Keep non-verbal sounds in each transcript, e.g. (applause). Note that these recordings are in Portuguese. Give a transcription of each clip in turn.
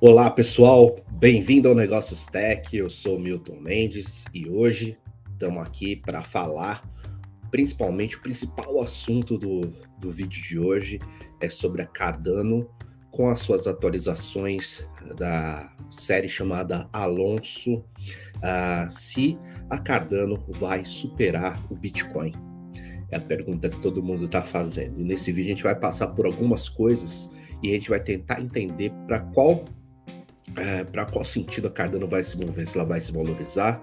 Olá, pessoal, bem-vindo ao Negócios Tech. Eu sou Milton Mendes e hoje estamos aqui para falar principalmente o principal assunto do, do vídeo de hoje é sobre a Cardano com as suas atualizações da série chamada Alonso, uh, se a Cardano vai superar o Bitcoin. É a pergunta que todo mundo está fazendo. E nesse vídeo a gente vai passar por algumas coisas e a gente vai tentar entender para qual é, para qual sentido a Cardano vai se mover, se ela vai se valorizar,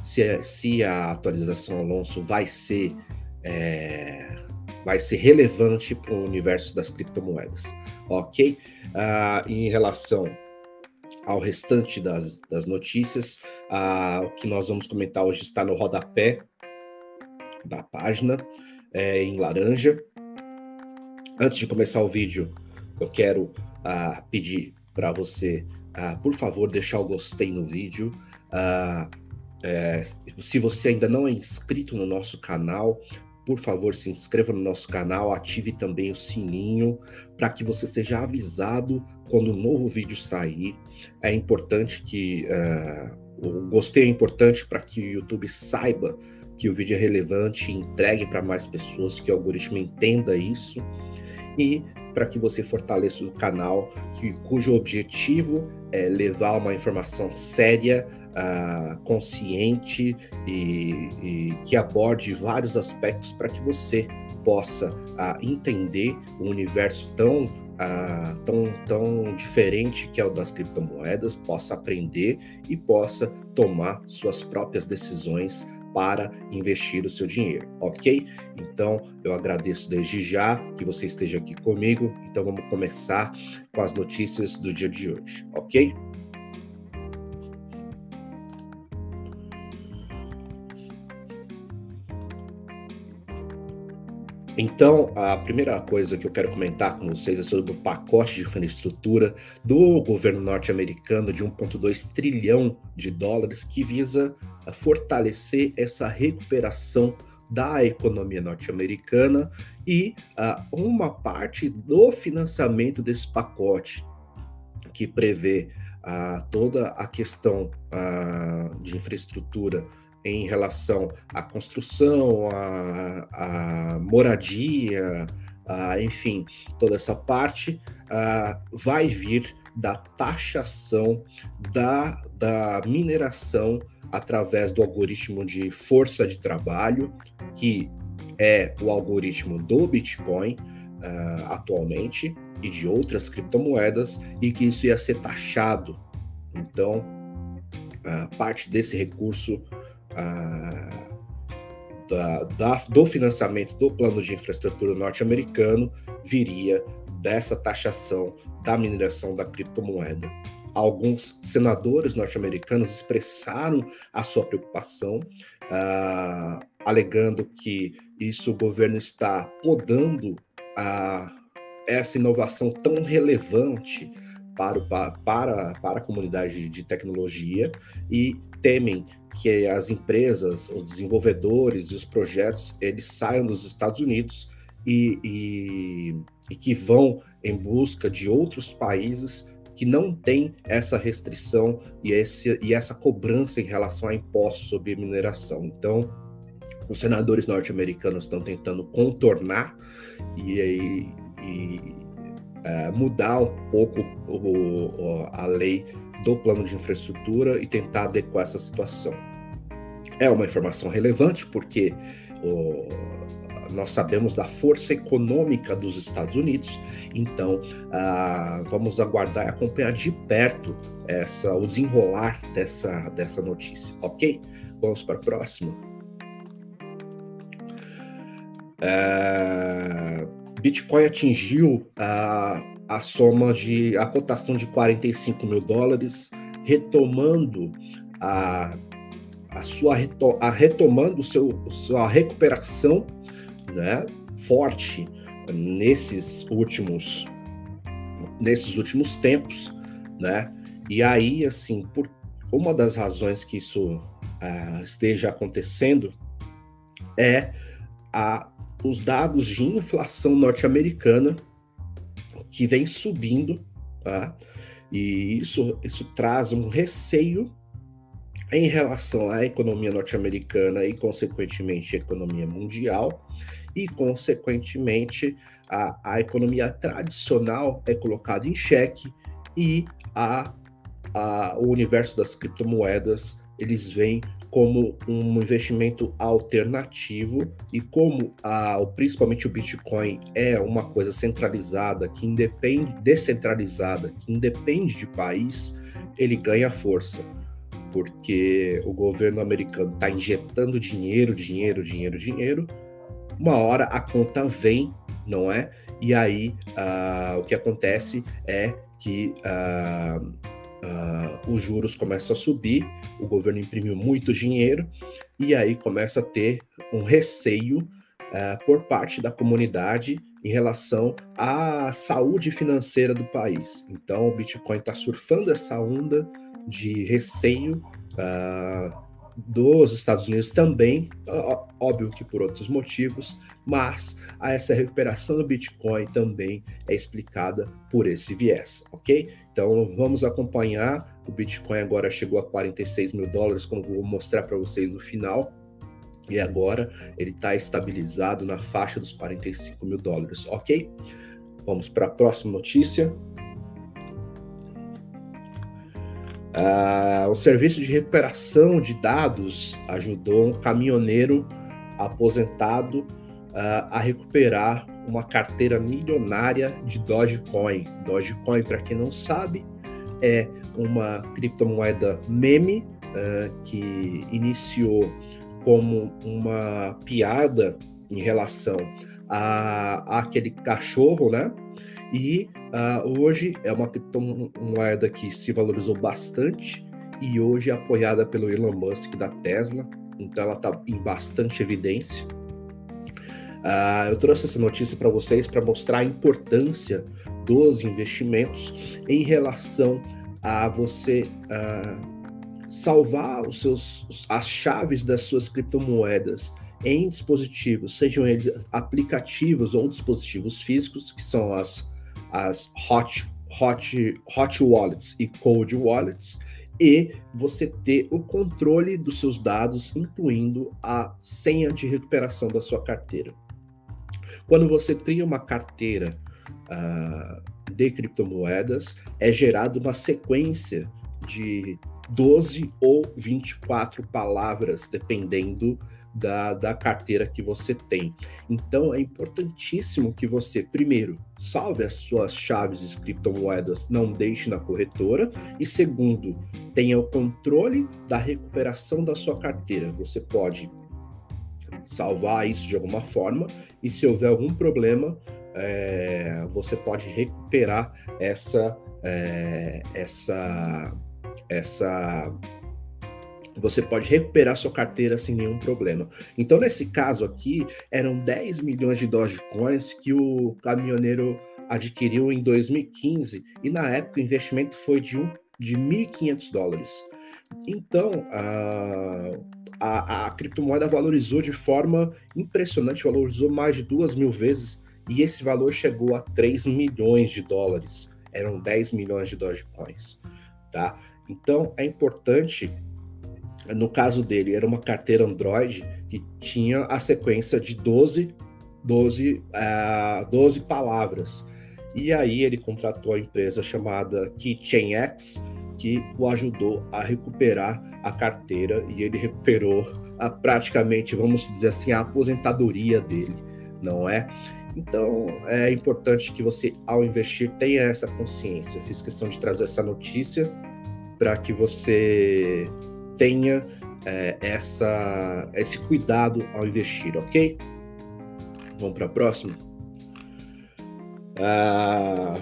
se, é, se a atualização Alonso vai ser é, vai ser relevante para o universo das criptomoedas, ok? Uh, em relação ao restante das, das notícias, uh, o que nós vamos comentar hoje está no rodapé da página, é, em laranja. Antes de começar o vídeo, eu quero uh, pedir para você Uh, por favor, deixar o gostei no vídeo. Uh, é, se você ainda não é inscrito no nosso canal, por favor, se inscreva no nosso canal, ative também o sininho para que você seja avisado quando um novo vídeo sair. É importante que uh, o gostei é importante para que o YouTube saiba que o vídeo é relevante, entregue para mais pessoas, que o algoritmo entenda isso e para que você fortaleça o canal, que, cujo objetivo é levar uma informação séria, uh, consciente e, e, que aborde vários aspectos para que você possa uh, entender o universo tão uh, tão, tão diferente que é o das criptomoedas, possa aprender e possa tomar suas próprias decisões para investir o seu dinheiro, ok? Então, eu agradeço desde já que você esteja aqui comigo. Então, vamos começar com as notícias do dia de hoje, ok? Então, a primeira coisa que eu quero comentar com vocês é sobre o pacote de infraestrutura do governo norte-americano de 1,2 trilhão de dólares que visa fortalecer essa recuperação da economia norte-americana e uh, uma parte do financiamento desse pacote que prevê uh, toda a questão uh, de infraestrutura em relação à construção, à, à moradia, enfim, toda essa parte vai vir da taxação da, da mineração através do algoritmo de força de trabalho, que é o algoritmo do Bitcoin uh, atualmente e de outras criptomoedas, e que isso ia ser taxado. Então, uh, parte desse recurso uh, da, da, do financiamento do plano de infraestrutura norte-americano viria dessa taxação da mineração da criptomoeda. Alguns senadores norte-americanos expressaram a sua preocupação, uh, alegando que isso o governo está podando essa inovação tão relevante para, para, para a comunidade de tecnologia e temem que as empresas, os desenvolvedores e os projetos eles saiam dos Estados Unidos e, e, e que vão em busca de outros países que não tem essa restrição e, esse, e essa cobrança em relação a impostos sobre mineração. Então, os senadores norte-americanos estão tentando contornar e, e, e é, mudar um pouco o, a lei do plano de infraestrutura e tentar adequar essa situação. É uma informação relevante porque nós sabemos da força econômica dos Estados Unidos, então ah, vamos aguardar e acompanhar de perto essa, o desenrolar dessa, dessa notícia, ok? Vamos para a próxima. É, Bitcoin atingiu a, a soma de a cotação de 45 mil dólares, retomando a, a sua a retomando o seu sua recuperação né, forte nesses últimos nesses últimos tempos, né? E aí, assim, por uma das razões que isso uh, esteja acontecendo é a, os dados de inflação norte-americana que vem subindo, tá? E isso, isso traz um receio em relação à economia norte-americana e, consequentemente, à economia mundial, e, consequentemente, a, a economia tradicional é colocada em xeque e a, a, o universo das criptomoedas eles vêm como um investimento alternativo e como a, principalmente o Bitcoin é uma coisa centralizada que independe descentralizada que independe de país ele ganha força. Porque o governo americano está injetando dinheiro dinheiro dinheiro dinheiro. Uma hora a conta vem não é? E aí uh, o que acontece é que uh, uh, os juros começam a subir, o governo imprimiu muito dinheiro e aí começa a ter um receio uh, por parte da comunidade em relação à saúde financeira do país. Então, o Bitcoin está surfando essa onda de receio. Uh, dos Estados Unidos também, óbvio que por outros motivos, mas essa recuperação do Bitcoin também é explicada por esse viés, ok? Então vamos acompanhar. O Bitcoin agora chegou a 46 mil dólares, como vou mostrar para vocês no final. E agora ele está estabilizado na faixa dos 45 mil dólares, ok? Vamos para a próxima notícia. Uh, o serviço de recuperação de dados ajudou um caminhoneiro aposentado uh, a recuperar uma carteira milionária de Dogecoin. Dogecoin, para quem não sabe, é uma criptomoeda meme uh, que iniciou como uma piada em relação a, a aquele cachorro, né? E uh, hoje é uma criptomoeda que se valorizou bastante e hoje é apoiada pelo Elon Musk da Tesla, então ela está em bastante evidência. Uh, eu trouxe essa notícia para vocês para mostrar a importância dos investimentos em relação a você uh, salvar os seus, as chaves das suas criptomoedas em dispositivos, sejam eles aplicativos ou dispositivos físicos, que são as as hot, hot, hot wallets e cold wallets, e você ter o controle dos seus dados, incluindo a senha de recuperação da sua carteira. Quando você cria uma carteira uh, de criptomoedas, é gerada uma sequência de 12 ou 24 palavras, dependendo da, da carteira que você tem. Então é importantíssimo que você, primeiro, salve as suas chaves de criptomoedas, não deixe na corretora, e segundo, tenha o controle da recuperação da sua carteira. Você pode salvar isso de alguma forma, e se houver algum problema, é, você pode recuperar essa, é, essa, essa você pode recuperar sua carteira sem nenhum problema. Então, nesse caso aqui, eram 10 milhões de Dogecoins que o caminhoneiro adquiriu em 2015 e na época o investimento foi de, um, de 1.500 dólares. Então, a, a, a, criptomoeda valorizou de forma impressionante, valorizou mais de duas mil vezes e esse valor chegou a 3 milhões de dólares. Eram 10 milhões de Dogecoins, tá? Então, é importante no caso dele, era uma carteira Android que tinha a sequência de 12, 12, uh, 12 palavras. E aí ele contratou a empresa chamada KeychainX, que o ajudou a recuperar a carteira e ele recuperou a, praticamente, vamos dizer assim, a aposentadoria dele, não é? Então é importante que você, ao investir, tenha essa consciência. Eu fiz questão de trazer essa notícia para que você tenha é, essa, esse cuidado ao investir, ok? Vamos para a próxima. Ah,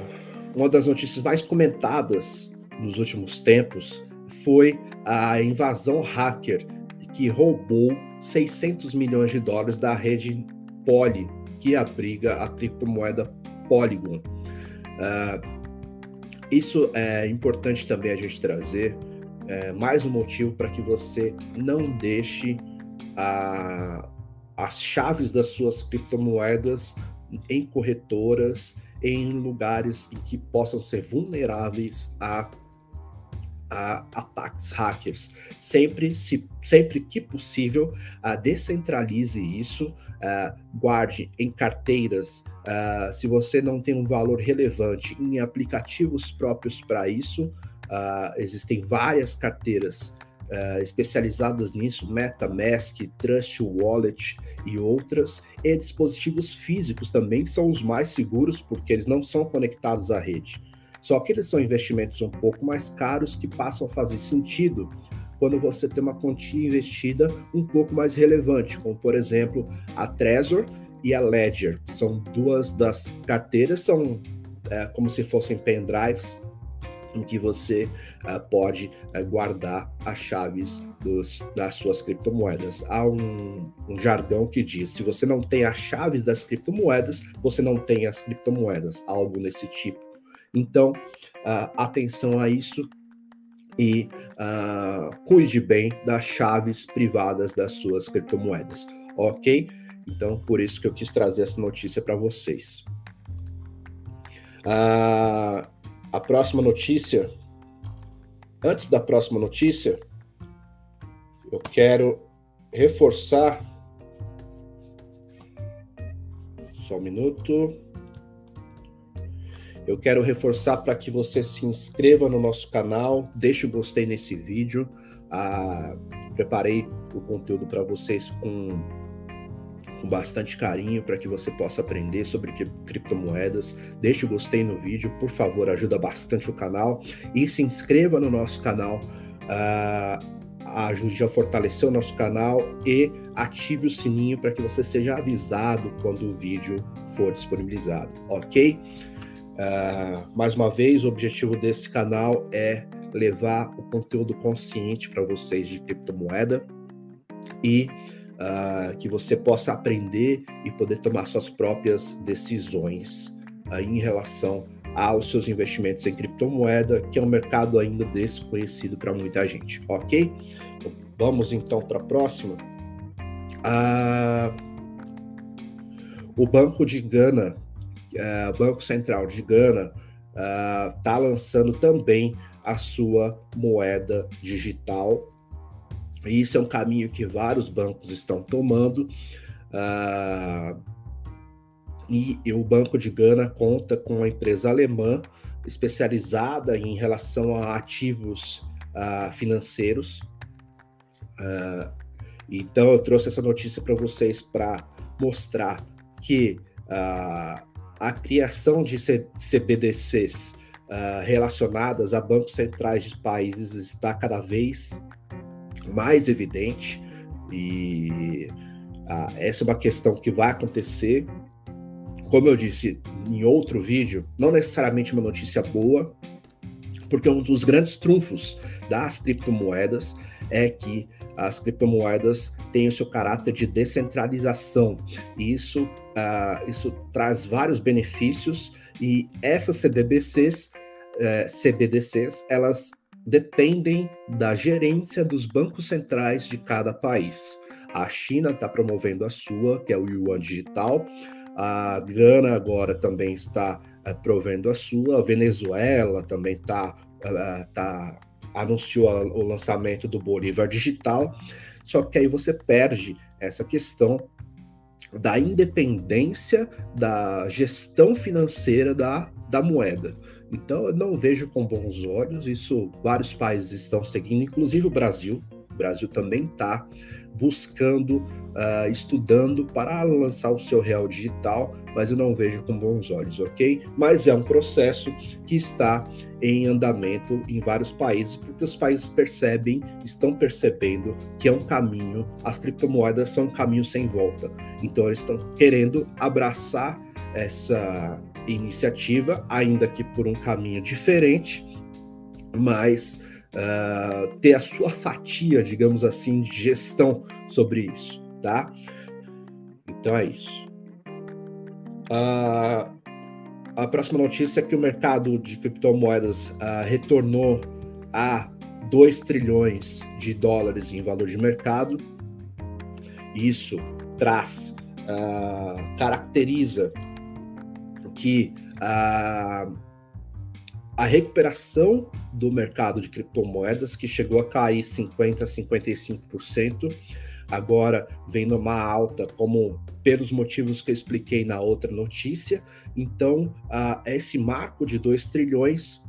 uma das notícias mais comentadas nos últimos tempos foi a invasão hacker que roubou 600 milhões de dólares da rede Poly, que abriga a criptomoeda Polygon. Uh, isso é importante também a gente trazer, é, mais um motivo para que você não deixe a, as chaves das suas criptomoedas em corretoras em lugares em que possam ser vulneráveis a, a ataques hackers. Sempre, se, sempre que possível, uh, descentralize isso, uh, guarde em carteiras. Uh, se você não tem um valor relevante em aplicativos próprios para isso, existem várias carteiras uh, especializadas nisso, MetaMask, Trust Wallet e outras, e dispositivos físicos também são os mais seguros porque eles não são conectados à rede. Só que eles são investimentos um pouco mais caros que passam a fazer sentido quando você tem uma quantia investida um pouco mais relevante, como por exemplo a Trezor e a Ledger, que são duas das carteiras, são é, como se fossem pendrives em que você uh, pode uh, guardar as chaves dos, das suas criptomoedas. Há um, um, jargão que diz: se você não tem as chaves das criptomoedas, você não tem as criptomoedas, algo nesse tipo. Então, uh, atenção a isso e cuide bem das chaves privadas das suas criptomoedas, ok? Então, por isso que eu quis trazer essa notícia para vocês. Uh, a próxima notícia. Antes da próxima notícia, eu quero reforçar. Só um minuto. Eu quero reforçar para que você se inscreva no nosso canal, deixe o gostei nesse vídeo. Ah, preparei o conteúdo para vocês com com bastante carinho para que você possa aprender sobre criptomoedas. Deixe o gostei no vídeo, por favor, ajuda bastante o canal e se inscreva no nosso canal. Uh, ajude a fortalecer o nosso canal e ative o sininho para que você seja avisado quando o vídeo for disponibilizado, ok? Uh, mais uma vez, o objetivo desse canal é levar o conteúdo consciente para vocês de criptomoeda e uh, que você possa aprender e poder tomar suas próprias decisões uh, em relação aos seus investimentos em criptomoeda, que é um mercado ainda desconhecido para muita gente, ok? Vamos então para a próxima. Uh, o Banco de Gana, uh, Banco Central de Gana, está uh, lançando também a sua moeda digital e isso é um caminho que vários bancos estão tomando. Uh, e, e, o Banco de Gana conta com uma empresa alemã especializada em relação a ativos uh, financeiros. Uh, então, eu trouxe essa notícia para vocês para mostrar que a criação de CBDCs relacionadas a bancos centrais de países está cada vez mais evidente e ah, essa é uma questão que vai acontecer. Como eu disse em outro vídeo, não necessariamente uma notícia boa, porque um dos grandes trunfos das criptomoedas é que as criptomoedas têm o seu caráter de descentralização. E isso, uh, isso traz vários benefícios e essas CDBCs, eh, CBDCs, elas dependem da gerência dos bancos centrais de cada país. A China está promovendo a sua, que é o Yuan Digital. A Gana agora também está uh, provendo a sua. A Venezuela também está uh, tá, anunciou o lançamento do Bolívar Digital. Só que aí você perde essa questão da independência da gestão financeira da, da moeda. Então eu não vejo com bons olhos, isso vários países estão seguindo, inclusive o Brasil. O Brasil também está buscando, uh, estudando para lançar o seu real digital, mas eu não vejo com bons olhos, ok? Mas é um processo que está em andamento em vários países, porque os países percebem, estão percebendo que é um caminho, as criptomoedas são um caminho sem volta. Então eles estão querendo abraçar essa iniciativa, ainda que por um caminho diferente, mas uh, ter a sua fatia, digamos assim, de gestão sobre isso, tá? Então é isso. Uh, a próxima notícia é que o mercado de criptomoedas uh, retornou a 2 trilhões de dólares em valor de mercado. Isso traz, caracteriza que a, a recuperação do mercado de criptomoedas, que chegou a cair 50% a 55%, agora vem numa alta, como pelos motivos que eu expliquei na outra notícia. Então, uh, esse marco de 2 trilhões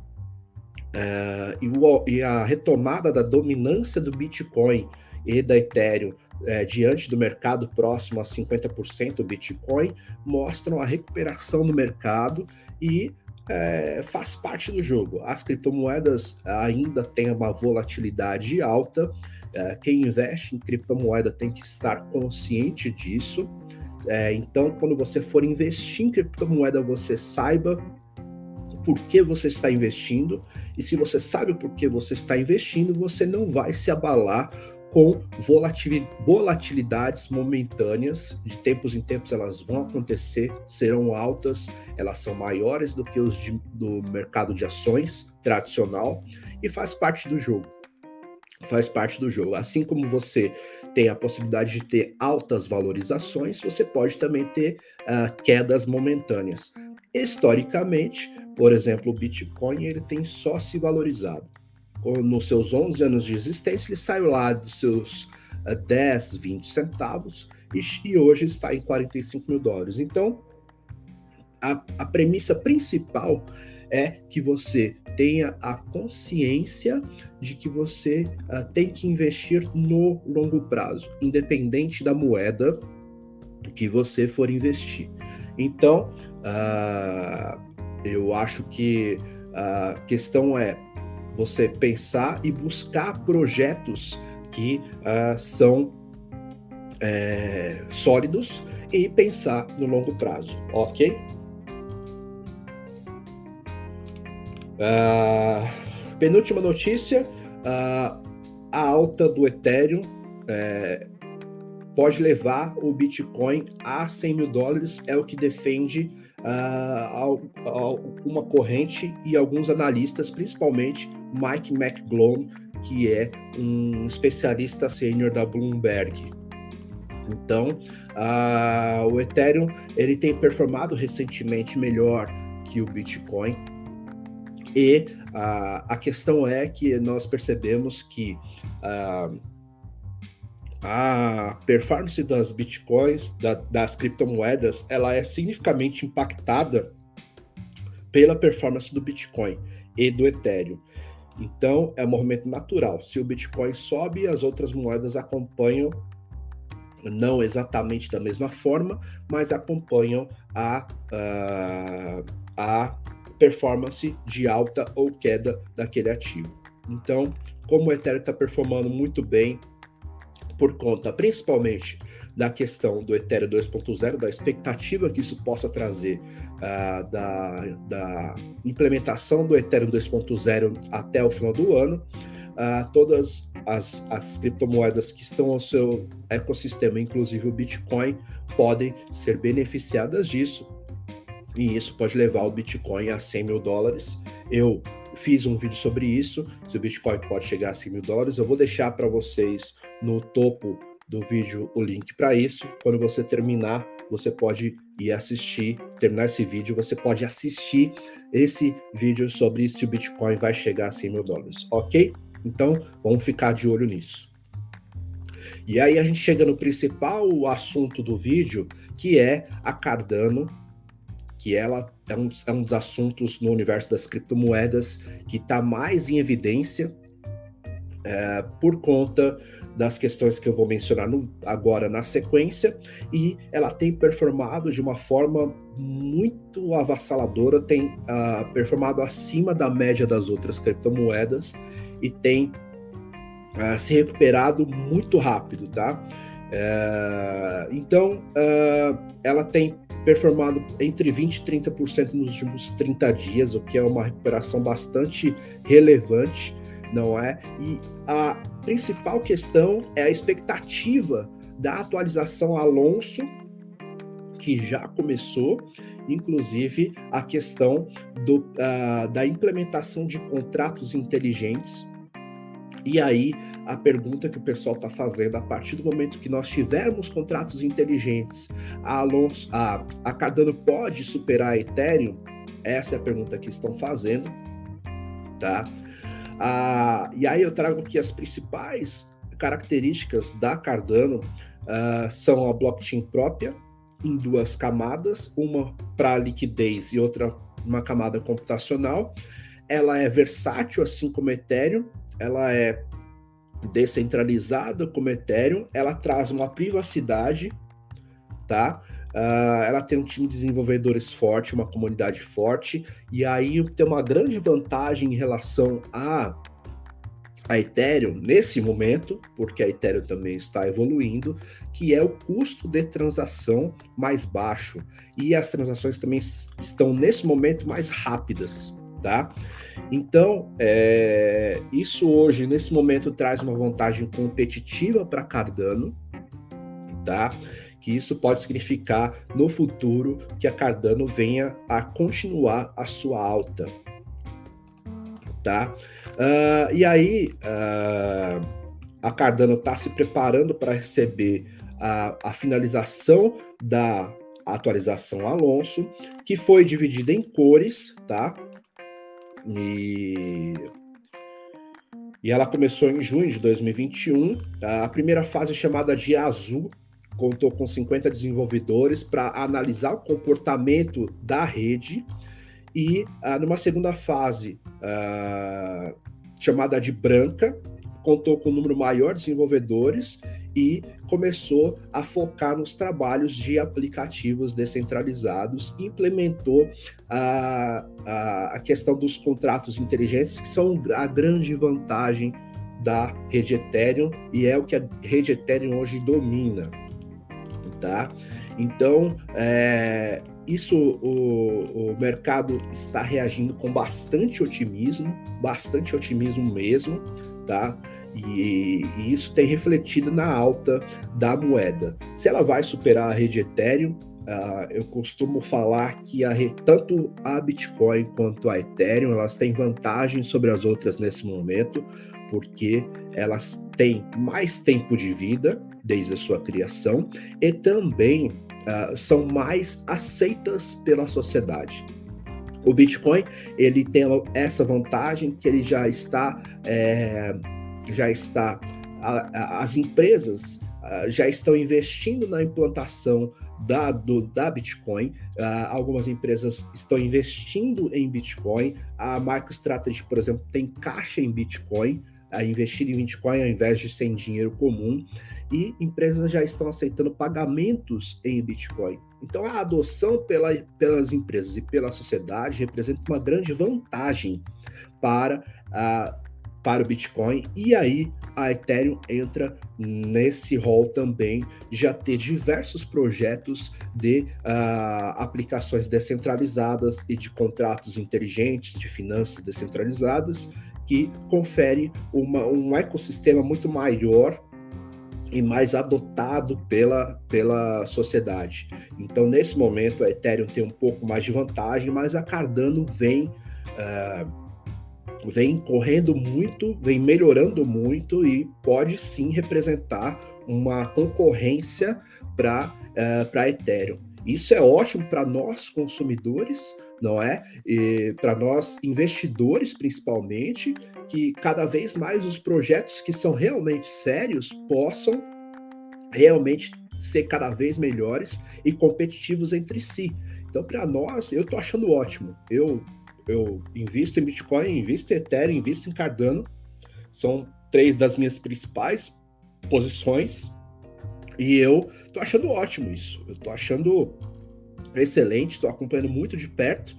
uh, e, o, e, a retomada da dominância do Bitcoin e da Ethereum uh, diante do mercado próximo a 50% do Bitcoin mostram a recuperação do mercado e é, faz parte do jogo. As criptomoedas ainda têm uma volatilidade alta, é, quem investe em criptomoeda tem que estar consciente disso. É, então, quando você for investir em criptomoeda, você saiba por que você está investindo. E se você sabe por que você está investindo, você não vai se abalar com volatilidades momentâneas, de tempos em tempos elas vão acontecer, serão altas, elas são maiores do que os de, do mercado de ações tradicional e faz parte do jogo faz parte do jogo. Assim como você tem a possibilidade de ter altas valorizações, você pode também ter uh, quedas momentâneas. Historicamente, por exemplo, o Bitcoin ele tem só se valorizado. Nos seus 11 anos de existência, ele saiu lá dos seus uh, 10, 20 centavos e, e hoje está em 45 mil dólares. Então, a, a premissa principal é que você tenha a consciência de que você uh, tem que investir no longo prazo, independente da moeda que você for investir. Então, uh, eu acho que a questão é você pensar e buscar projetos que uh, são é, sólidos e pensar no longo prazo, ok? Uh, penúltima notícia: uh, a alta do Ethereum é, pode levar o Bitcoin a 100 mil dólares, é o que defende uh, uma corrente e alguns analistas, principalmente Mike McGlone, que é um especialista sênior da Bloomberg. Então, o Ethereum ele tem performado recentemente melhor que o Bitcoin. E uh, a questão é que nós percebemos que uh, a performance das bitcoins, da, das criptomoedas, ela é significativamente impactada pela performance do Bitcoin e do Ethereum. Então, é um movimento natural. Se o Bitcoin sobe, as outras moedas acompanham, não exatamente da mesma forma, mas acompanham a, a, a performance de alta ou queda daquele ativo. Então, como o Ethereum está performando muito bem, por conta principalmente da questão do Ethereum 2.0, da expectativa que isso possa trazer uh, da, da, implementação do Ethereum 2.0 até o final do ano, uh, todas as, as criptomoedas que estão ao seu ecossistema, inclusive o Bitcoin, podem ser beneficiadas disso e isso pode levar o Bitcoin a 100 mil dólares. Eu fiz um vídeo sobre isso, se o Bitcoin pode chegar a 100 mil dólares. Eu vou deixar para vocês no topo do vídeo o link para isso. Quando você terminar, você pode ir assistir, terminar esse vídeo, você pode assistir esse vídeo sobre se o Bitcoin vai chegar a 100 mil dólares, ok? Então, vamos ficar de olho nisso. E aí a gente chega no principal assunto do vídeo, que é a Cardano que ela é um, é um dos assuntos no universo das criptomoedas que está mais em evidência é, por conta das questões que eu vou mencionar no, agora na sequência, e ela tem performado de uma forma muito avassaladora, tem uh, performado acima da média das outras criptomoedas e tem uh, se recuperado muito rápido, tá? Uh, então, ela tem performado entre 20% e 30% nos últimos 30 dias, o que é uma recuperação bastante relevante, não é? E a principal questão é a expectativa da atualização Alonso, que já começou, inclusive a questão do, uh, da implementação de contratos inteligentes e aí, a pergunta que o pessoal está fazendo, a partir do momento que nós tivermos contratos inteligentes, a, Alonso, a, a Cardano pode superar a Ethereum? Essa é a pergunta que estão fazendo, tá? Ah, e aí eu trago aqui as principais características da Cardano uh, são a blockchain própria em duas camadas, uma para liquidez e outra uma camada computacional. Ela é versátil, assim como Ethereum. Ela é descentralizada como Ethereum. Ela traz uma privacidade, tá? Uh, ela tem um time de desenvolvedores forte, uma comunidade forte, e aí tem uma grande vantagem em relação a a Ethereum nesse momento, porque a Ethereum também está evoluindo, que é o custo de transação mais baixo e as transações também estão nesse momento mais rápidas, tá? Então, é, isso hoje nesse momento traz uma vantagem competitiva para Cardano, tá? Que isso pode significar no futuro que a Cardano venha a continuar a sua alta, tá? Uh, e aí, uh, a Cardano está se preparando para receber a, a, finalização da atualização Alonso, que foi dividida em cores, tá? E, e ela começou em junho de 2021. A primeira fase, chamada de azul, contou com 50 desenvolvedores para analisar o comportamento da rede e uh, numa segunda fase, uh, chamada de branca, contou com um número maior de desenvolvedores e começou a focar nos trabalhos de aplicativos descentralizados, implementou a, a, a questão dos contratos inteligentes, que são a grande vantagem da rede Ethereum e é o que a rede Ethereum hoje domina, tá? Então, é, isso o, o mercado está reagindo com bastante otimismo, bastante otimismo mesmo, tá? E, e, isso tem refletido na alta da moeda. Se ela vai superar a rede Ethereum, uh, eu costumo falar que a, tanto a Bitcoin quanto a Ethereum elas têm vantagem sobre as outras nesse momento, porque elas têm mais tempo de vida desde a sua criação e também uh, são mais aceitas pela sociedade. O Bitcoin ele tem essa vantagem que ele já está é, já está a, a, as empresas uh, já estão investindo na implantação da, do, da Bitcoin. Uh, algumas empresas estão investindo em Bitcoin. A MicroStrategy, por exemplo, tem caixa em Bitcoin, a investir em Bitcoin ao invés de ser em dinheiro comum e empresas já estão aceitando pagamentos em Bitcoin. Então, a adoção pela, pelas empresas e pela sociedade representa uma grande vantagem para, para o Bitcoin, e aí a Ethereum entra nesse rol também já ter diversos projetos de uh, aplicações descentralizadas e de contratos inteligentes, de finanças descentralizadas, que confere uma, um ecossistema muito maior e mais adotado pela, pela sociedade. Então, nesse momento, a Ethereum tem um pouco mais de vantagem, mas a Cardano vem, uh, vem correndo muito, vem melhorando muito e pode sim representar uma concorrência para uh, a Ethereum. Isso é ótimo para nós consumidores, não é? Para nós investidores, principalmente, que cada vez mais os projetos que são realmente sérios possam realmente ser cada vez melhores e competitivos entre si. Então, para nós, eu estou achando ótimo. Eu, eu invisto em Bitcoin, invisto em Ethereum, invisto em Cardano. São três das minhas principais posições. E eu estou achando ótimo isso. Eu estou achando excelente, estou acompanhando muito de perto.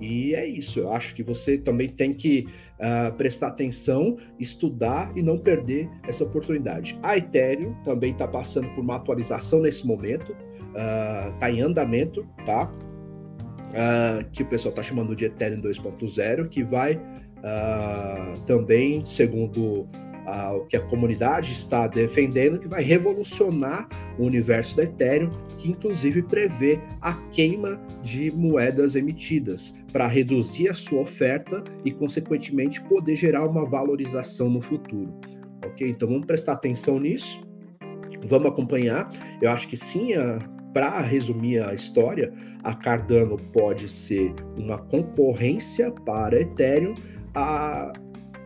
E é isso, eu acho que você também tem que uh, prestar atenção, estudar e não perder essa oportunidade. A Ethereum também está passando por uma atualização nesse momento, está uh, em andamento, tá? Uh, que o pessoal está chamando de Ethereum 2.0, que vai também, segundo o que a comunidade está defendendo, que vai revolucionar o universo da Ethereum, que inclusive prevê a queima de moedas emitidas para reduzir a sua oferta e, consequentemente, poder gerar uma valorização no futuro. Ok? Então vamos prestar atenção nisso. Vamos acompanhar. Eu acho que sim, a, para resumir a história, a Cardano pode ser uma concorrência para Ethereum a,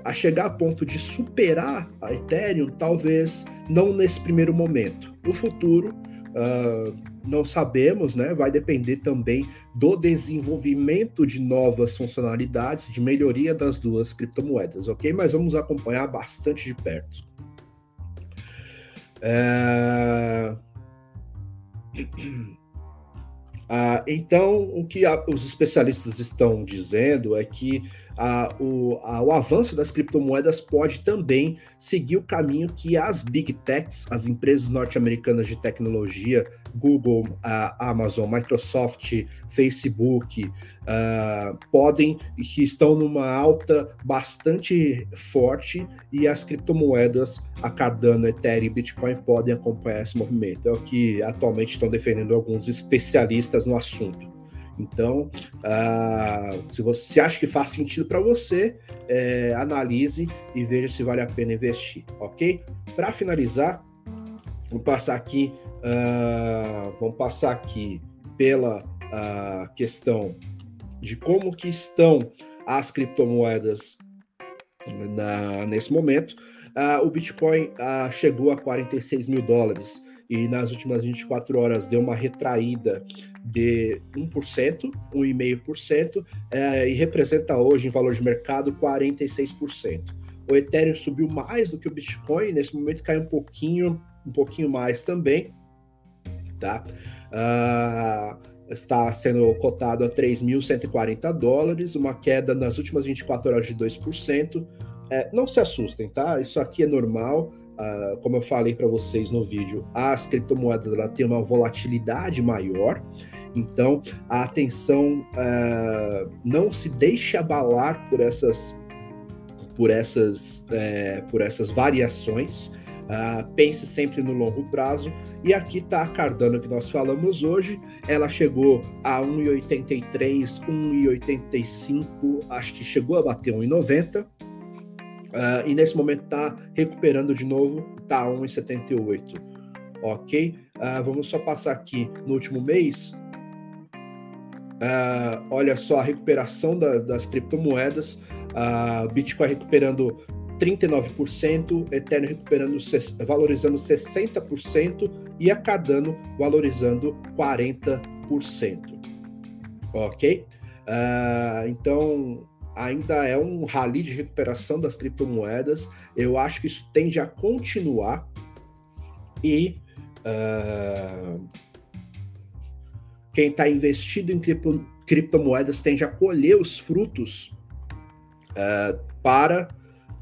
a chegar a ponto de superar a Ethereum, talvez não nesse primeiro momento. No futuro, uh, não sabemos, né? Vai depender também do desenvolvimento de novas funcionalidades, de melhoria das duas criptomoedas, ok? Mas vamos acompanhar bastante de perto. É... (clears throat) Ah, então, o que a, os especialistas estão dizendo é que a, o, a, o, avanço das criptomoedas pode também seguir o caminho que as big techs, as empresas norte-americanas de tecnologia, Google, a Amazon, Microsoft, Facebook, uh, podem, que estão numa alta bastante forte e as criptomoedas, a Cardano, Ethereum e Bitcoin podem acompanhar esse movimento. É o que atualmente estão defendendo alguns especialistas no assunto. Então, uh, se você acha que faz sentido para você, é, analise e veja se vale a pena investir, ok? Para finalizar, vamos passar aqui, uh, vamos passar aqui pela uh, questão de como que estão as criptomoedas na, nesse momento. o Bitcoin chegou a 46 mil dólares e nas últimas 24 horas deu uma retraída de 1%, 1,5%, é, e representa hoje, em valor de mercado, 46%. O Ethereum subiu mais do que o Bitcoin, nesse momento cai um pouquinho, um pouquinho mais também, tá? Uh, está sendo cotado a 3.140 dólares, uma queda nas últimas 24 horas de 2%. É, não se assustem, tá? Isso aqui é normal. Uh, como eu falei para vocês no vídeo, as criptomoedas ela tem uma volatilidade maior, então a atenção uh, não se deixe abalar por essas por essas é, por essas variações. Uh, pense sempre no longo prazo. E aqui está a Cardano que nós falamos hoje. Ela chegou a 1,83, 1,85, acho que chegou a bater 1,90. Uh, e nesse momento está recuperando de novo, está a 1,78. Ok? Uh, vamos só passar aqui no último mês. Uh, olha só a recuperação da, das criptomoedas. Bitcoin recuperando 39%, Ethereum recuperando, valorizando 60% e a Cardano valorizando 40%. Ok? então, ainda é um rally de recuperação das criptomoedas. Eu acho que isso tende a continuar e uh, quem está investido em cripto, criptomoedas tende a colher os frutos uh, para,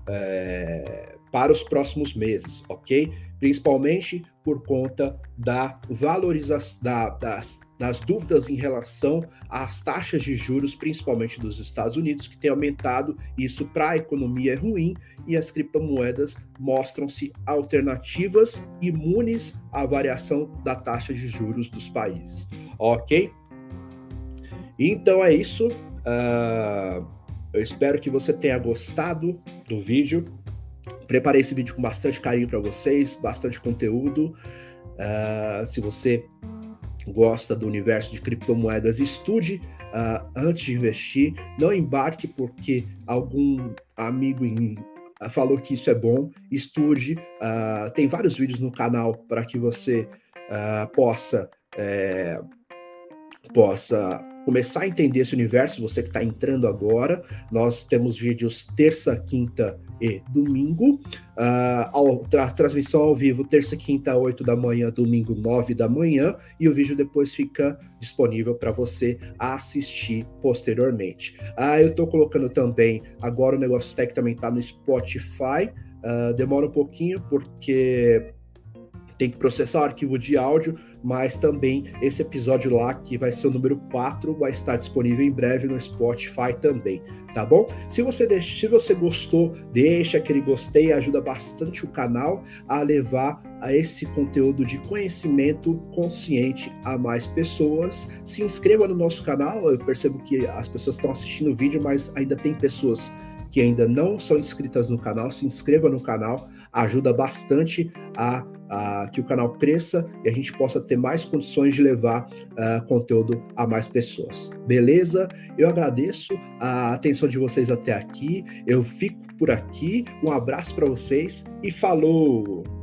uh, para os próximos meses, ok? Principalmente por conta da valorização da, das das dúvidas em relação às taxas de juros, principalmente dos Estados Unidos, que tem aumentado. Isso para a economia é ruim e as criptomoedas mostram-se alternativas imunes à variação da taxa de juros dos países. Ok? Então é isso. Uh, eu espero que você tenha gostado do vídeo. Preparei esse vídeo com bastante carinho para vocês, bastante conteúdo. Uh, se você gosta do universo de criptomoedas, estude uh, antes de investir, não embarque porque algum amigo em, uh, falou que isso é bom, estude. Uh, tem vários vídeos no canal para que você possa é, possa começar a entender esse universo, você que está entrando agora. Nós temos vídeos terça, quinta e domingo. Uh, ao, tra transmissão ao vivo, terça, quinta, 8 da manhã, domingo, 9 da manhã. E o vídeo depois fica disponível para você assistir posteriormente. Uh, eu estou colocando também, agora o Negócio Tech também está no Spotify. Uh, demora um pouquinho porque tem que processar o arquivo de áudio, mas também esse episódio lá, que vai ser o número 4, vai estar disponível em breve no Spotify também, tá bom? Se você, deixa, se você gostou, deixa aquele gostei, ajuda bastante o canal a levar a esse conteúdo de conhecimento consciente a mais pessoas. Se inscreva no nosso canal, eu percebo que as pessoas estão assistindo o vídeo, mas ainda tem pessoas que ainda não são inscritas no canal, se inscreva no canal, ajuda bastante a que o canal cresça e a gente possa ter mais condições de levar uh, conteúdo a mais pessoas. Beleza? Eu agradeço a atenção de vocês até aqui. Eu fico por aqui. Um abraço para vocês e falou!